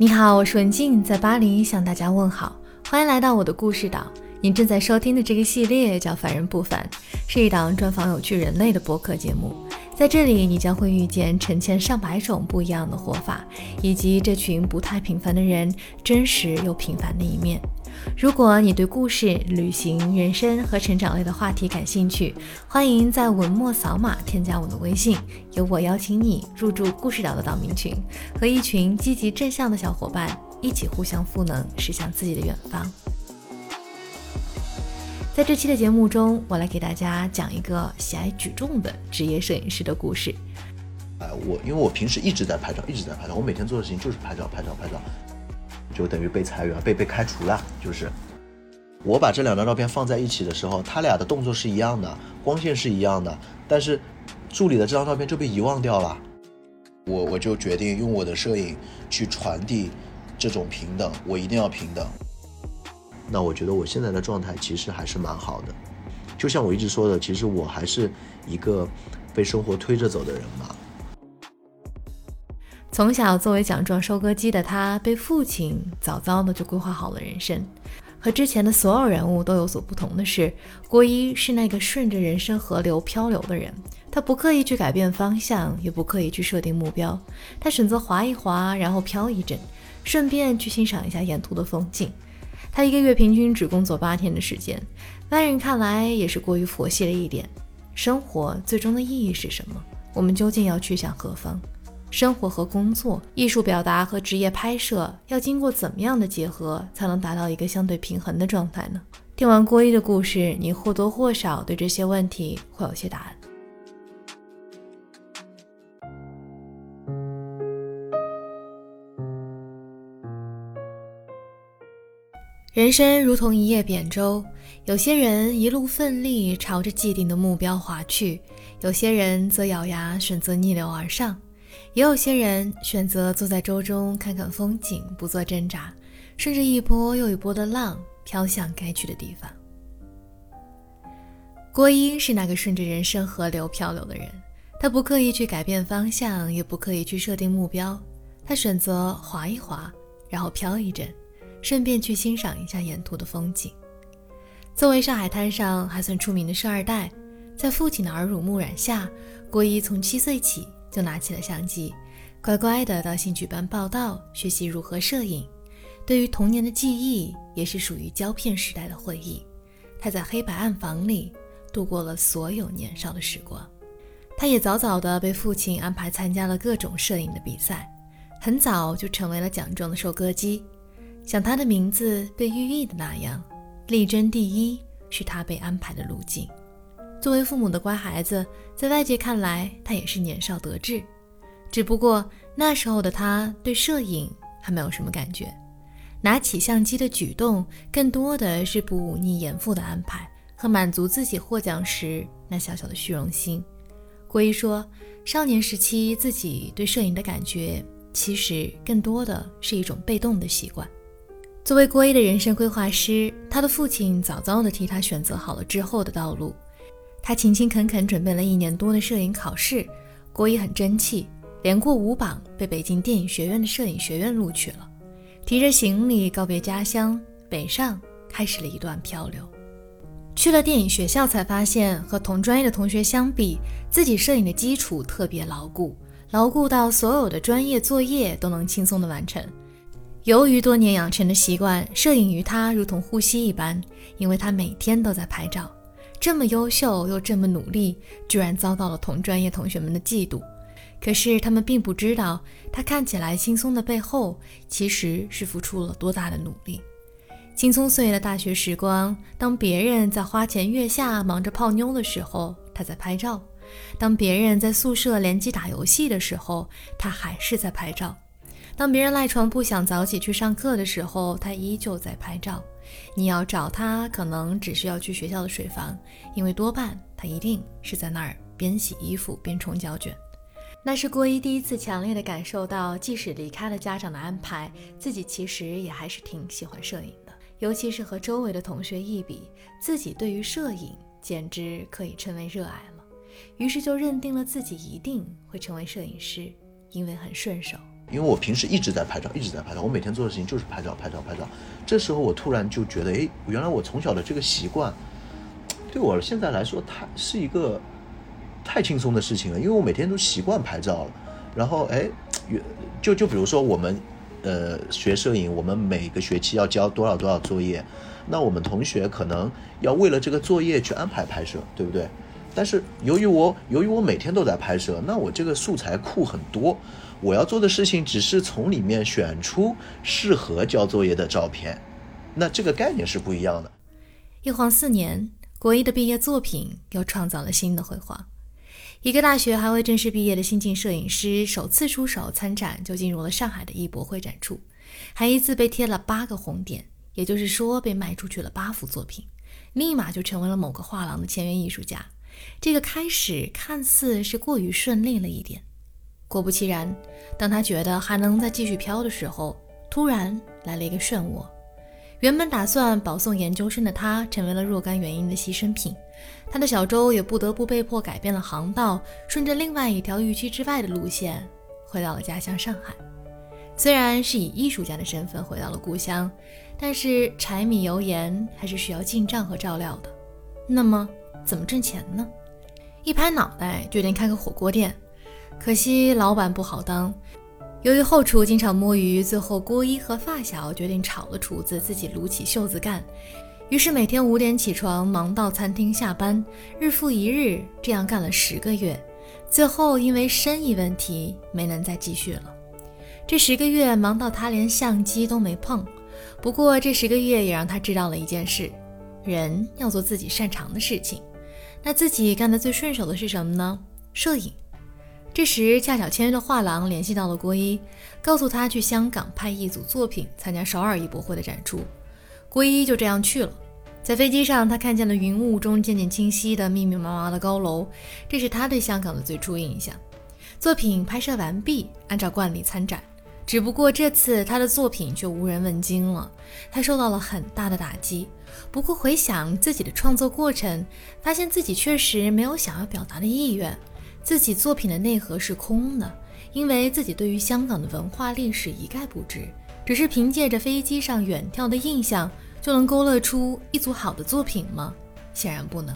你好，我是文静，在巴黎向大家问好，欢迎来到我的故事岛。您正在收听的这个系列叫《凡人不凡》，是一档专访有趣人类的播客节目。在这里，你将会遇见成千上百种不一样的活法，以及这群不太平凡的人真实又平凡的一面。如果你对故事、旅行、人生和成长类的话题感兴趣，欢迎在文末扫码添加我的微信，由我邀请你入驻故事岛的岛民群，和一群积极正向的小伙伴一起互相赋能，驶向自己的远方。在这期的节目中，我来给大家讲一个喜爱举重的职业摄影师的故事。哎，我因为我平时一直在拍照，一直在拍照，我每天做的事情就是拍照，拍照，拍照，就等于被裁员、被被开除了。就是我把这两张照片放在一起的时候，他俩的动作是一样的，光线是一样的，但是助理的这张照片就被遗忘掉了。我我就决定用我的摄影去传递这种平等，我一定要平等。那我觉得我现在的状态其实还是蛮好的，就像我一直说的，其实我还是一个被生活推着走的人嘛。从小作为奖状收割机的他，被父亲早早的就规划好了人生。和之前的所有人物都有所不同的是，郭一是那个顺着人生河流漂流的人。他不刻意去改变方向，也不刻意去设定目标，他选择滑一滑，然后飘一阵，顺便去欣赏一下沿途的风景。他一个月平均只工作八天的时间，外人看来也是过于佛系了一点。生活最终的意义是什么？我们究竟要去向何方？生活和工作、艺术表达和职业拍摄要经过怎么样的结合，才能达到一个相对平衡的状态呢？听完郭一的故事，你或多或少对这些问题会有些答案。人生如同一叶扁舟，有些人一路奋力朝着既定的目标划去，有些人则咬牙选择逆流而上，也有些人选择坐在舟中看看风景，不做挣扎，顺着一波又一波的浪飘向该去的地方。郭一是那个顺着人生河流漂流的人，他不刻意去改变方向，也不刻意去设定目标，他选择划一划，然后飘一阵。顺便去欣赏一下沿途的风景。作为上海滩上还算出名的富二代，在父亲的耳濡目染下，郭一从七岁起就拿起了相机，乖乖的到兴趣班报道，学习如何摄影。对于童年的记忆，也是属于胶片时代的回忆。他在黑白暗房里度过了所有年少的时光。他也早早的被父亲安排参加了各种摄影的比赛，很早就成为了奖状的收割机。像他的名字被寓意的那样，力争第一是他被安排的路径。作为父母的乖孩子，在外界看来，他也是年少得志。只不过那时候的他对摄影还没有什么感觉，拿起相机的举动更多的是不忤逆严父的安排和满足自己获奖时那小小的虚荣心。郭一说，少年时期自己对摄影的感觉，其实更多的是一种被动的习惯。作为郭一的人生规划师，他的父亲早早地替他选择好了之后的道路。他勤勤恳恳准备了一年多的摄影考试，郭一很争气，连过五榜，被北京电影学院的摄影学院录取了。提着行李告别家乡，北上开始了一段漂流。去了电影学校，才发现和同专业的同学相比，自己摄影的基础特别牢固，牢固到所有的专业作业都能轻松地完成。由于多年养成的习惯，摄影于他如同呼吸一般，因为他每天都在拍照。这么优秀又这么努力，居然遭到了同专业同学们的嫉妒。可是他们并不知道，他看起来轻松的背后，其实是付出了多大的努力。青葱岁月的大学时光，当别人在花前月下忙着泡妞的时候，他在拍照；当别人在宿舍联机打游戏的时候，他还是在拍照。当别人赖床不想早起去上课的时候，他依旧在拍照。你要找他，可能只需要去学校的水房，因为多半他一定是在那儿边洗衣服边冲胶卷。那是郭一第一次强烈的感受到，即使离开了家长的安排，自己其实也还是挺喜欢摄影的。尤其是和周围的同学一比，自己对于摄影简直可以称为热爱了。于是就认定了自己一定会成为摄影师，因为很顺手。因为我平时一直在拍照，一直在拍照，我每天做的事情就是拍照，拍照，拍照。这时候我突然就觉得，哎，原来我从小的这个习惯，对我现在来说，它是一个太轻松的事情了，因为我每天都习惯拍照了。然后，哎，就就比如说我们，呃，学摄影，我们每个学期要交多少多少作业，那我们同学可能要为了这个作业去安排拍摄，对不对？但是由于我由于我每天都在拍摄，那我这个素材库很多。我要做的事情只是从里面选出适合交作业的照片，那这个概念是不一样的。一晃四年，国一的毕业作品又创造了新的辉煌。一个大学还未正式毕业的新晋摄影师首次出手参展，就进入了上海的艺博会展出，还一次被贴了八个红点，也就是说被卖出去了八幅作品，立马就成为了某个画廊的签约艺术家。这个开始看似是过于顺利了一点。果不其然，当他觉得还能再继续飘的时候，突然来了一个漩涡。原本打算保送研究生的他，成为了若干原因的牺牲品。他的小周也不得不被迫改变了航道，顺着另外一条预期之外的路线，回到了家乡上海。虽然是以艺术家的身份回到了故乡，但是柴米油盐还是需要进账和照料的。那么怎么挣钱呢？一拍脑袋，决定开个火锅店。可惜老板不好当，由于后厨经常摸鱼，最后郭一和发小决定炒了厨子，自己撸起袖子干。于是每天五点起床，忙到餐厅下班，日复一日，这样干了十个月。最后因为生意问题，没能再继续了。这十个月忙到他连相机都没碰。不过这十个月也让他知道了一件事：人要做自己擅长的事情。那自己干得最顺手的是什么呢？摄影。这时，恰巧签约的画廊联系到了郭一，告诉他去香港拍一组作品，参加首尔艺博会的展出。郭一就这样去了。在飞机上，他看见了云雾中渐渐清晰的密密麻麻的高楼，这是他对香港的最初印象。作品拍摄完毕，按照惯例参展，只不过这次他的作品却无人问津了，他受到了很大的打击。不过回想自己的创作过程，发现自己确实没有想要表达的意愿。自己作品的内核是空的，因为自己对于香港的文化历史一概不知，只是凭借着飞机上远眺的印象就能勾勒出一组好的作品吗？显然不能。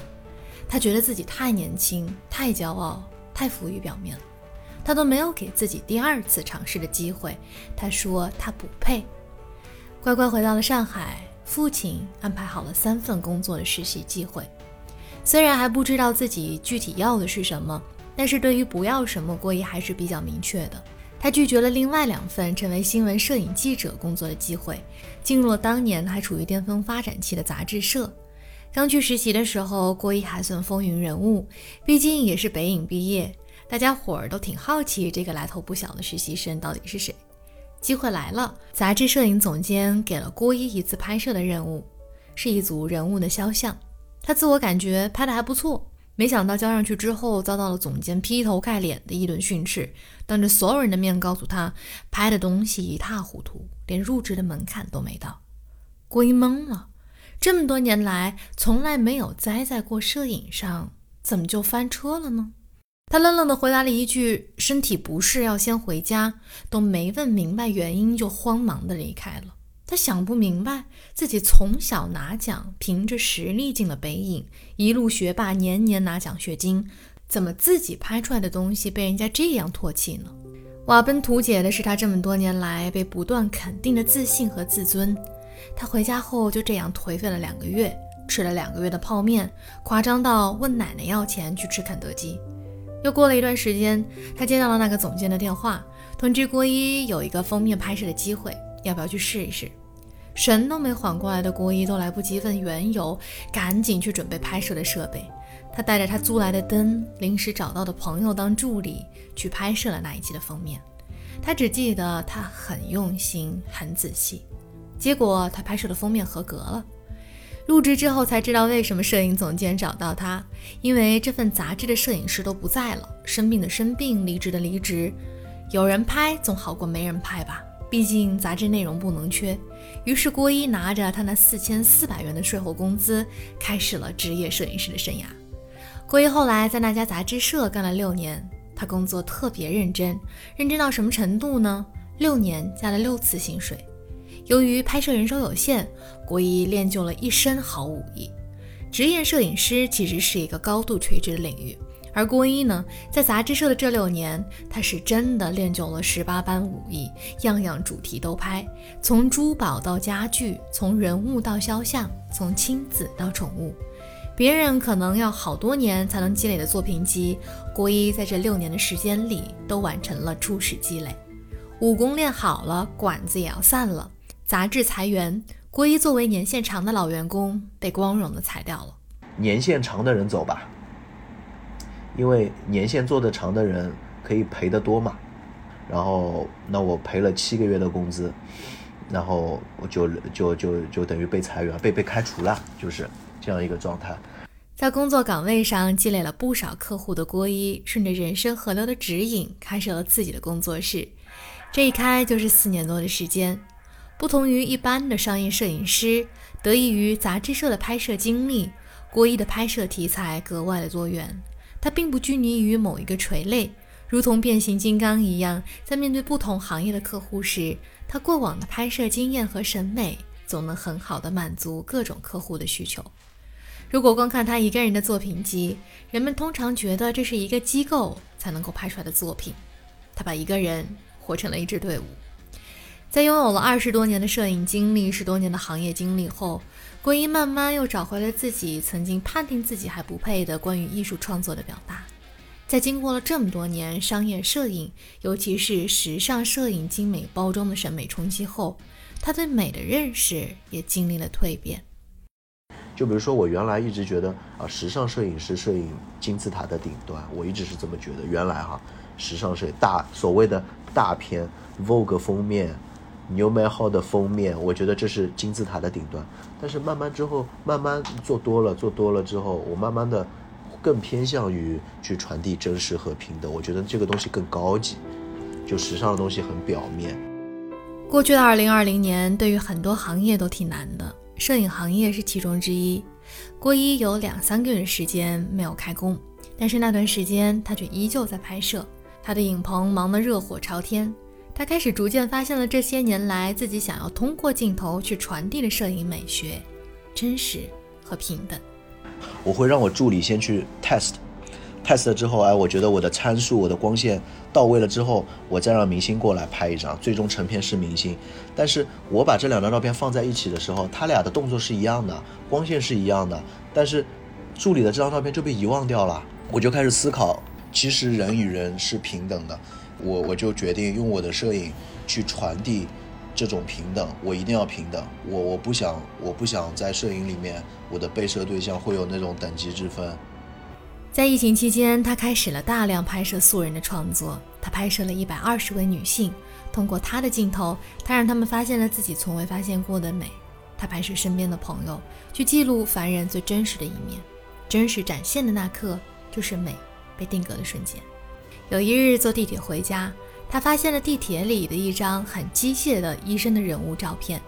他觉得自己太年轻、太骄傲、太浮于表面了，他都没有给自己第二次尝试的机会。他说他不配。乖乖回到了上海，父亲安排好了三份工作的实习机会，虽然还不知道自己具体要的是什么。但是对于不要什么，郭一还是比较明确的。他拒绝了另外两份成为新闻摄影记者工作的机会，进入了当年还处于巅峰发展期的杂志社。刚去实习的时候，郭一还算风云人物，毕竟也是北影毕业，大家伙儿都挺好奇这个来头不小的实习生到底是谁。机会来了，杂志摄影总监给了郭一一次拍摄的任务，是一组人物的肖像。他自我感觉拍的还不错。没想到交上去之后，遭到了总监劈头盖脸的一顿训斥，当着所有人的面告诉他拍的东西一塌糊涂，连入职的门槛都没到。郭一懵了，这么多年来从来没有栽在过摄影上，怎么就翻车了呢？他愣愣地回答了一句：“身体不适，要先回家。”都没问明白原因，就慌忙地离开了。他想不明白，自己从小拿奖，凭着实力进了北影，一路学霸，年年拿奖学金，怎么自己拍出来的东西被人家这样唾弃呢？瓦奔图解的是他这么多年来被不断肯定的自信和自尊。他回家后就这样颓废了两个月，吃了两个月的泡面，夸张到问奶奶要钱去吃肯德基。又过了一段时间，他接到了那个总监的电话，通知郭一有一个封面拍摄的机会，要不要去试一试？神都没缓过来的郭一都来不及问缘由，赶紧去准备拍摄的设备。他带着他租来的灯，临时找到的朋友当助理，去拍摄了那一期的封面。他只记得他很用心、很仔细。结果他拍摄的封面合格了。入职之后才知道为什么摄影总监找到他，因为这份杂志的摄影师都不在了，生病的生病，离职的离职。有人拍总好过没人拍吧。毕竟杂志内容不能缺，于是郭一拿着他那四千四百元的税后工资，开始了职业摄影师的生涯。郭一后来在那家杂志社干了六年，他工作特别认真，认真到什么程度呢？六年加了六次薪水。由于拍摄人手有限，郭一练就了一身好武艺。职业摄影师其实是一个高度垂直的领域，而郭一呢，在杂志社的这六年，他是真的练就了十八般武艺，样样主题都拍，从珠宝到家具，从人物到肖像，从亲子到宠物。别人可能要好多年才能积累的作品集，郭一在这六年的时间里都完成了初始积累。武功练好了，馆子也要散了。杂志裁员，郭一作为年限长的老员工被光荣的裁掉了。年限长的人走吧，因为年限做得长的人可以赔得多嘛。然后，那我赔了七个月的工资，然后我就就就就等于被裁员，被被开除了，就是。这样一个状态，在工作岗位上积累了不少客户的郭一，顺着人生河流的指引，开设了自己的工作室。这一开就是四年多的时间。不同于一般的商业摄影师，得益于杂志社的拍摄经历，郭一的拍摄题材格外的多元。他并不拘泥于某一个垂类，如同变形金刚一样，在面对不同行业的客户时，他过往的拍摄经验和审美总能很好的满足各种客户的需求。如果光看他一个人的作品集，人们通常觉得这是一个机构才能够拍出来的作品。他把一个人活成了一支队伍。在拥有了二十多年的摄影经历、十多年的行业经历后，郭一慢慢又找回了自己曾经判定自己还不配的关于艺术创作的表达。在经过了这么多年商业摄影，尤其是时尚摄影精美包装的审美冲击后，他对美的认识也经历了蜕变。就比如说，我原来一直觉得啊，时尚摄影是摄影金字塔的顶端，我一直是这么觉得。原来哈，时尚摄影大所谓的大片，Vogue 封面，New Man 号的封面，我觉得这是金字塔的顶端。但是慢慢之后，慢慢做多了，做多了之后，我慢慢的更偏向于去传递真实和平等。我觉得这个东西更高级，就时尚的东西很表面。过去的二零二零年，对于很多行业都挺难的。摄影行业是其中之一。郭一有两三个月的时间没有开工，但是那段时间他却依旧在拍摄。他的影棚忙得热火朝天。他开始逐渐发现了这些年来自己想要通过镜头去传递的摄影美学：真实和平等。我会让我助理先去 test。test 了之后，哎，我觉得我的参数、我的光线到位了之后，我再让明星过来拍一张，最终成片是明星。但是我把这两张照片放在一起的时候，他俩的动作是一样的，光线是一样的，但是助理的这张照片就被遗忘掉了。我就开始思考，其实人与人是平等的，我我就决定用我的摄影去传递这种平等，我一定要平等，我我不想我不想在摄影里面我的被摄对象会有那种等级之分。在疫情期间，他开始了大量拍摄素人的创作。他拍摄了一百二十位女性，通过他的镜头，他让他们发现了自己从未发现过的美。他拍摄身边的朋友，去记录凡人最真实的一面。真实展现的那刻，就是美被定格的瞬间。有一日坐地铁回家，他发现了地铁里的一张很机械的医生的人物照片。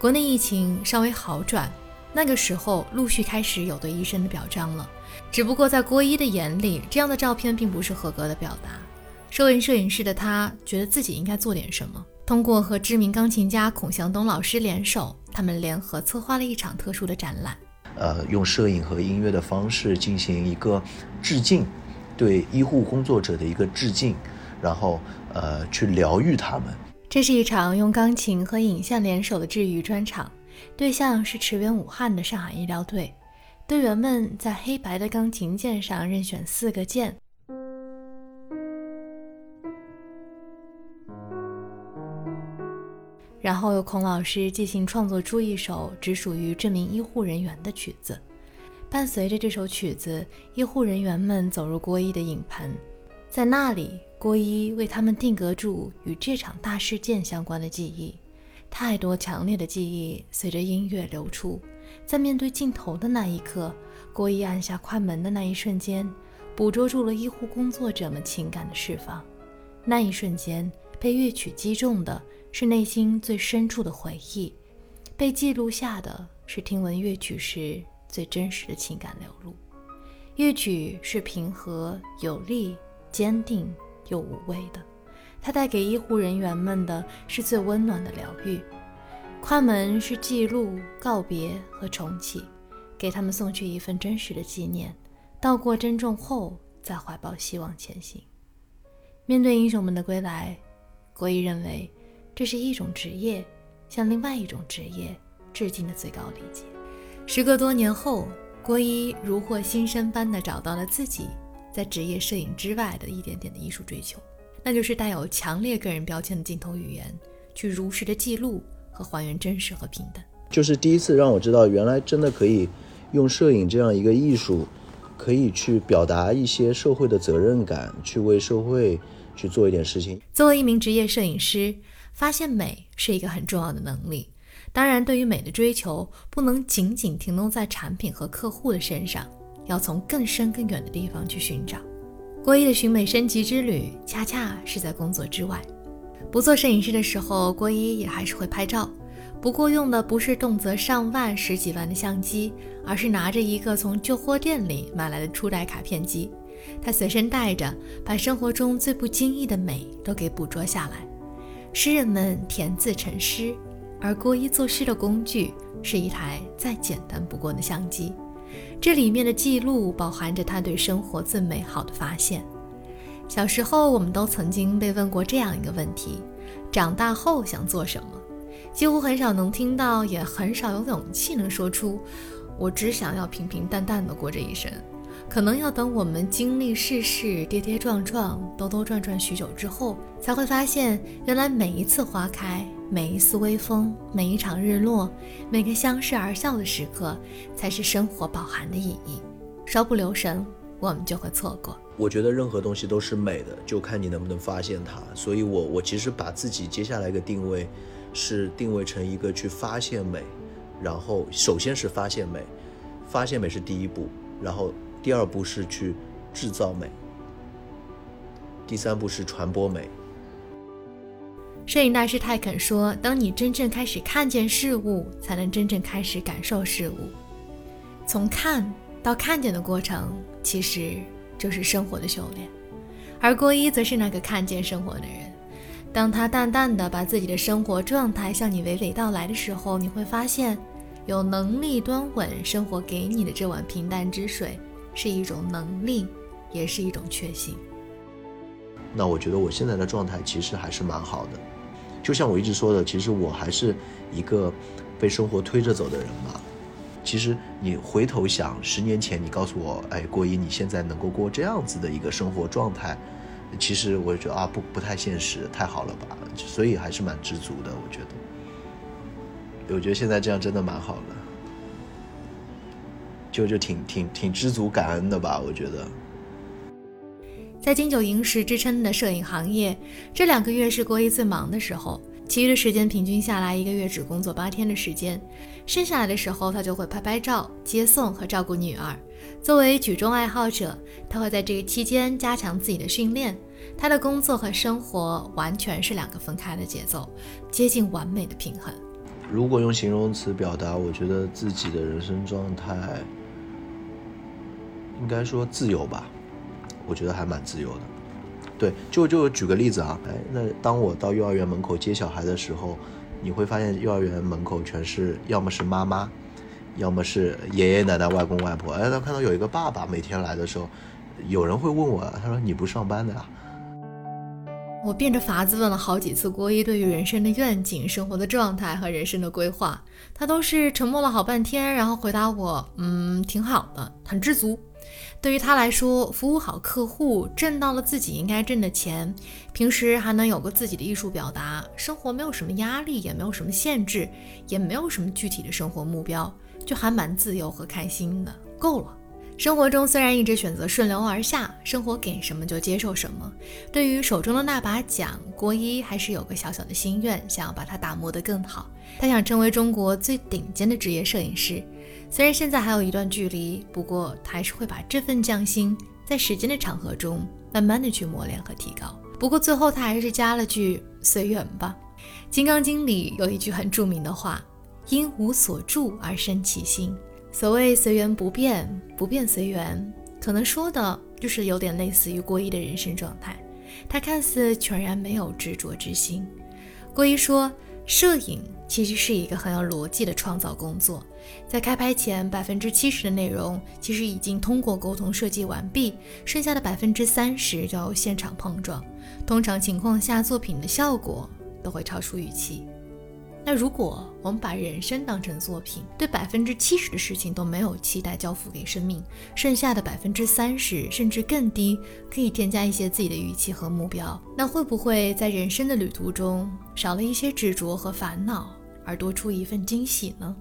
国内疫情稍微好转，那个时候陆续开始有对医生的表彰了。只不过在郭一的眼里，这样的照片并不是合格的表达。身为摄影师的他，觉得自己应该做点什么。通过和知名钢琴家孔祥东老师联手，他们联合策划了一场特殊的展览。呃，用摄影和音乐的方式进行一个致敬，对医护工作者的一个致敬，然后呃，去疗愈他们。这是一场用钢琴和影像联手的治愈专场，对象是驰援武汉的上海医疗队。队员们在黑白的钢琴键上任选四个键，然后由孔老师即兴创作出一首只属于这名医护人员的曲子。伴随着这首曲子，医护人员们走入郭一的影棚，在那里，郭一为他们定格住与这场大事件相关的记忆。太多强烈的记忆随着音乐流出。在面对镜头的那一刻，郭一按下快门的那一瞬间，捕捉住了医护工作者们情感的释放。那一瞬间，被乐曲击中的是内心最深处的回忆，被记录下的是听闻乐曲时最真实的情感流露。乐曲是平和、有力、坚定又无畏的，它带给医护人员们的是最温暖的疗愈。快门是记录、告别和重启，给他们送去一份真实的纪念。道过珍重后，再怀抱希望前行。面对英雄们的归来，国医认为这是一种职业向另外一种职业致敬的最高礼节。时隔多年后，郭一如获新生般的找到了自己在职业摄影之外的一点点的艺术追求，那就是带有强烈个人标签的镜头语言，去如实的记录和还原真实和平等。就是第一次让我知道，原来真的可以用摄影这样一个艺术，可以去表达一些社会的责任感，去为社会去做一点事情。作为一名职业摄影师，发现美是一个很重要的能力。当然，对于美的追求不能仅仅停留在产品和客户的身上，要从更深更远的地方去寻找。郭一的寻美升级之旅，恰恰是在工作之外。不做摄影师的时候，郭一也还是会拍照，不过用的不是动辄上万、十几万的相机，而是拿着一个从旧货店里买来的初代卡片机。他随身带着，把生活中最不经意的美都给捕捉下来。诗人们填字成诗。而郭一作诗的工具是一台再简单不过的相机，这里面的记录包含着他对生活最美好的发现。小时候，我们都曾经被问过这样一个问题：长大后想做什么？几乎很少能听到，也很少有勇气能说出“我只想要平平淡淡的过这一生”。可能要等我们经历世事跌跌撞撞、兜兜转转许久之后，才会发现，原来每一次花开。每一丝微风，每一场日落，每个相视而笑的时刻，才是生活饱含的意义。稍不留神，我们就会错过。我觉得任何东西都是美的，就看你能不能发现它。所以，我我其实把自己接下来一个定位，是定位成一个去发现美，然后首先是发现美，发现美是第一步，然后第二步是去制造美，第三步是传播美。摄影大师泰肯说：“当你真正开始看见事物，才能真正开始感受事物。从看到看见的过程，其实就是生活的修炼。而郭一则是那个看见生活的人。当他淡淡的把自己的生活状态向你娓娓道来的时候，你会发现，有能力端稳生活给你的这碗平淡之水，是一种能力，也是一种确信。那我觉得我现在的状态其实还是蛮好的。”就像我一直说的，其实我还是一个被生活推着走的人嘛。其实你回头想，十年前你告诉我，哎，郭一，你现在能够过这样子的一个生活状态，其实我觉得啊，不不太现实，太好了吧？所以还是蛮知足的，我觉得。我觉得现在这样真的蛮好的，就就挺挺挺知足感恩的吧，我觉得。在金九银十之称的摄影行业，这两个月是郭一最忙的时候，其余的时间平均下来，一个月只工作八天的时间。剩下来的时候，他就会拍拍照、接送和照顾女儿。作为举重爱好者，他会在这个期间加强自己的训练。他的工作和生活完全是两个分开的节奏，接近完美的平衡。如果用形容词表达，我觉得自己的人生状态，应该说自由吧。我觉得还蛮自由的，对，就就举个例子啊，哎，那当我到幼儿园门口接小孩的时候，你会发现幼儿园门口全是要么是妈妈，要么是爷爷奶奶、外公外婆，哎，当看到有一个爸爸每天来的时候，有人会问我，他说你不上班的呀？我变着法子问了好几次郭一对于人生的愿景、生活的状态和人生的规划，他都是沉默了好半天，然后回答我，嗯，挺好的，很知足。对于他来说，服务好客户，挣到了自己应该挣的钱，平时还能有个自己的艺术表达，生活没有什么压力，也没有什么限制，也没有什么具体的生活目标，就还蛮自由和开心的，够了。生活中虽然一直选择顺流而下，生活给什么就接受什么。对于手中的那把奖，郭一还是有个小小的心愿，想要把它打磨得更好。他想成为中国最顶尖的职业摄影师。虽然现在还有一段距离，不过他还是会把这份匠心在时间的长河中慢慢的去磨练和提高。不过最后他还是加了句“随缘吧”。《金刚经》里有一句很著名的话：“因无所住而生其心。”所谓“随缘不变，不变随缘”，可能说的就是有点类似于郭一的人生状态。他看似全然没有执着之心。郭一说，摄影其实是一个很有逻辑的创造工作，在开拍前，百分之七十的内容其实已经通过沟通设计完毕，剩下的百分之三十要现场碰撞。通常情况下，作品的效果都会超出预期。那如果我们把人生当成作品，对百分之七十的事情都没有期待交付给生命，剩下的百分之三十甚至更低，可以添加一些自己的预期和目标，那会不会在人生的旅途中少了一些执着和烦恼，而多出一份惊喜呢？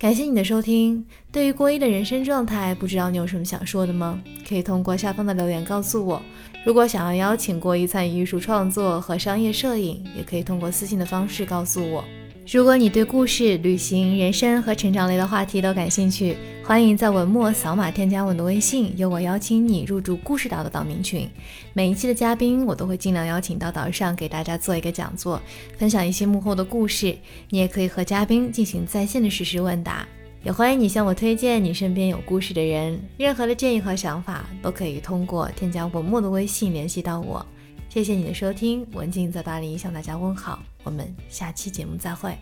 感谢你的收听。对于郭一的人生状态，不知道你有什么想说的吗？可以通过下方的留言告诉我。如果想要邀请郭一参与艺术创作和商业摄影，也可以通过私信的方式告诉我。如果你对故事、旅行、人生和成长类的话题都感兴趣，欢迎在文末扫码添加我的微信，由我邀请你入驻故事岛的岛民群。每一期的嘉宾，我都会尽量邀请到岛上给大家做一个讲座，分享一些幕后的故事。你也可以和嘉宾进行在线的实时问答，也欢迎你向我推荐你身边有故事的人。任何的建议和想法都可以通过添加文末的微信联系到我。谢谢你的收听，文静在巴黎向大家问好，我们下期节目再会。